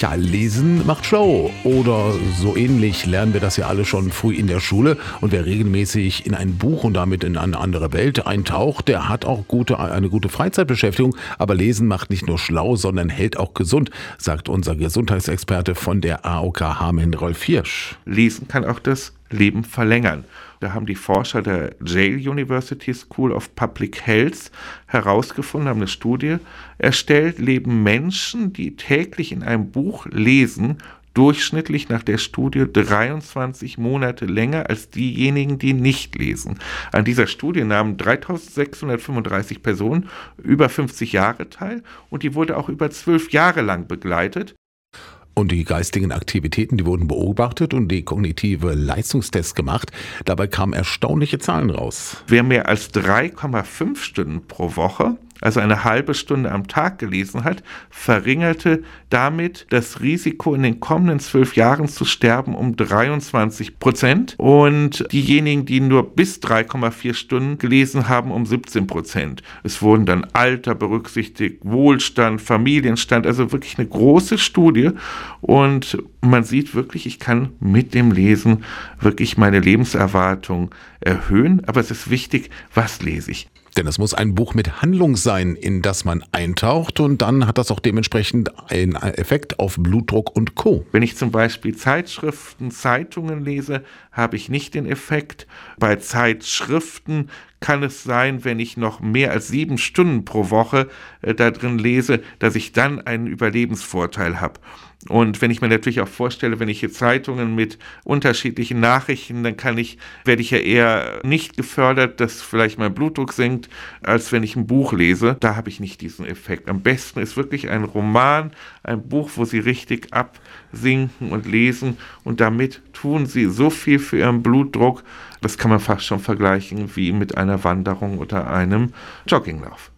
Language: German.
Ja, lesen macht schlau. Oder so ähnlich lernen wir das ja alle schon früh in der Schule. Und wer regelmäßig in ein Buch und damit in eine andere Welt eintaucht, der hat auch gute, eine gute Freizeitbeschäftigung. Aber lesen macht nicht nur schlau, sondern hält auch gesund, sagt unser Gesundheitsexperte von der AOK Hameln, Rolf Hirsch. Lesen kann auch das Leben verlängern. Da haben die Forscher der Yale University School of Public Health herausgefunden, haben eine Studie erstellt, leben Menschen, die täglich in einem Buch lesen, durchschnittlich nach der Studie 23 Monate länger als diejenigen, die nicht lesen. An dieser Studie nahmen 3635 Personen über 50 Jahre teil und die wurde auch über zwölf Jahre lang begleitet. Und die geistigen Aktivitäten, die wurden beobachtet und die kognitive Leistungstests gemacht. Dabei kamen erstaunliche Zahlen raus. Wer mehr als 3,5 Stunden pro Woche also eine halbe Stunde am Tag gelesen hat, verringerte damit das Risiko, in den kommenden zwölf Jahren zu sterben, um 23 Prozent und diejenigen, die nur bis 3,4 Stunden gelesen haben, um 17 Prozent. Es wurden dann Alter berücksichtigt, Wohlstand, Familienstand, also wirklich eine große Studie und man sieht wirklich, ich kann mit dem Lesen wirklich meine Lebenserwartung erhöhen, aber es ist wichtig, was lese ich. Denn es muss ein Buch mit Handlung sein, in das man eintaucht und dann hat das auch dementsprechend einen Effekt auf Blutdruck und Co. Wenn ich zum Beispiel Zeitschriften, Zeitungen lese, habe ich nicht den Effekt. Bei Zeitschriften kann es sein, wenn ich noch mehr als sieben Stunden pro Woche äh, da drin lese, dass ich dann einen Überlebensvorteil habe. Und wenn ich mir natürlich auch vorstelle, wenn ich hier Zeitungen mit unterschiedlichen Nachrichten, dann kann ich, werde ich ja eher nicht gefördert, dass vielleicht mein Blutdruck sinkt, als wenn ich ein Buch lese. Da habe ich nicht diesen Effekt. Am besten ist wirklich ein Roman, ein Buch, wo Sie richtig absinken und lesen und damit tun Sie so viel für Ihren Blutdruck. Das kann man fast schon vergleichen wie mit einer Wanderung oder einem Jogginglauf.